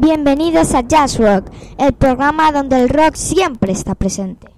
Bienvenidos a Jazz Rock, el programa donde el rock siempre está presente.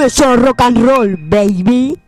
Eso es rock and roll, baby.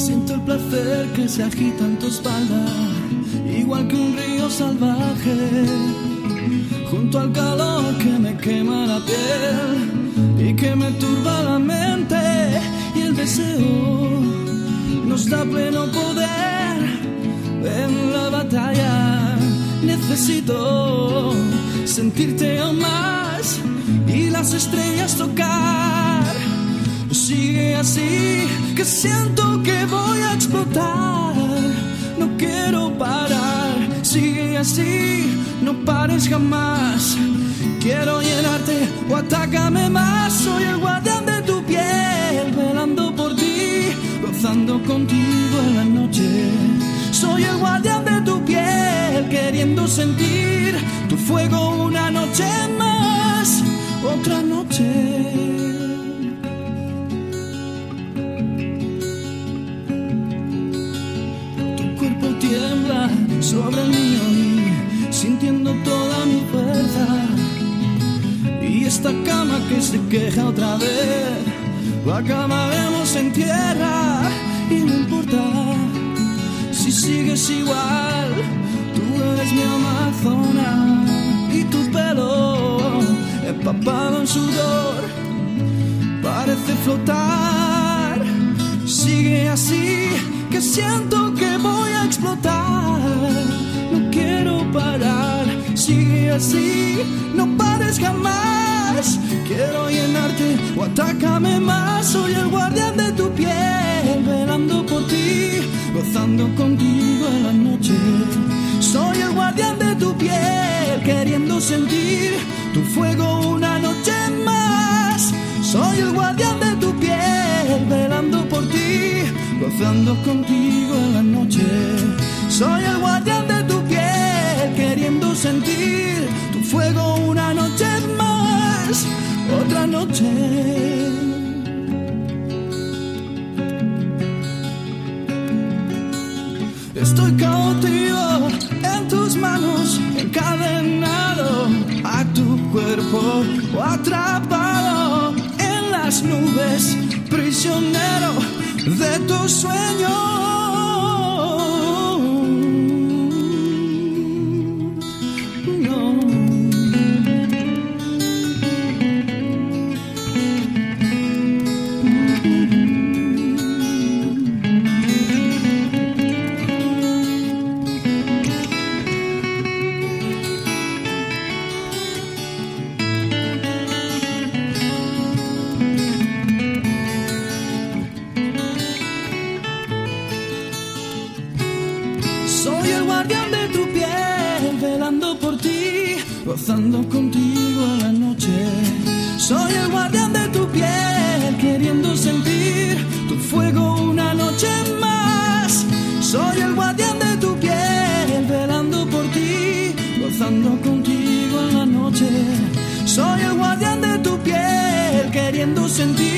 Siento el placer que se agita en tu espalda, igual que un río salvaje, junto al calor que me quema la piel y que me turba la mente y el deseo nos da pleno poder en la batalla. Necesito sentirte aún más y las estrellas tocar. Sigue así, que siento que voy a explotar. No quiero parar. Sigue así, no pares jamás. Quiero llenarte o atácame más. Soy el guardián de tu piel, velando por ti, gozando contigo en la noche. Soy el guardián de tu piel, queriendo sentir tu fuego una noche más, otra noche. Esta cama que se queja otra vez, lo acabaremos en tierra y no importa si sigues igual. Tú eres mi amazona y tu pelo empapado en sudor parece flotar. Sigue así, que siento que voy a explotar. No quiero parar. Sigue así, no pares jamás. Quiero llenarte o atácame más. Soy el guardián de tu piel, velando por ti, gozando contigo en la noche. Soy el guardián de tu piel, queriendo sentir tu fuego una noche más. Soy el guardián de tu piel, velando por ti, gozando contigo en la noche. Soy el guardián de tu piel, queriendo sentir tu fuego una noche noche. Estoy cautivo en tus manos, encadenado a tu cuerpo atrapado en las nubes, prisionero de tus sueños. Queriendo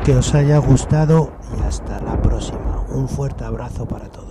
que os haya gustado y hasta la próxima. Un fuerte abrazo para todos.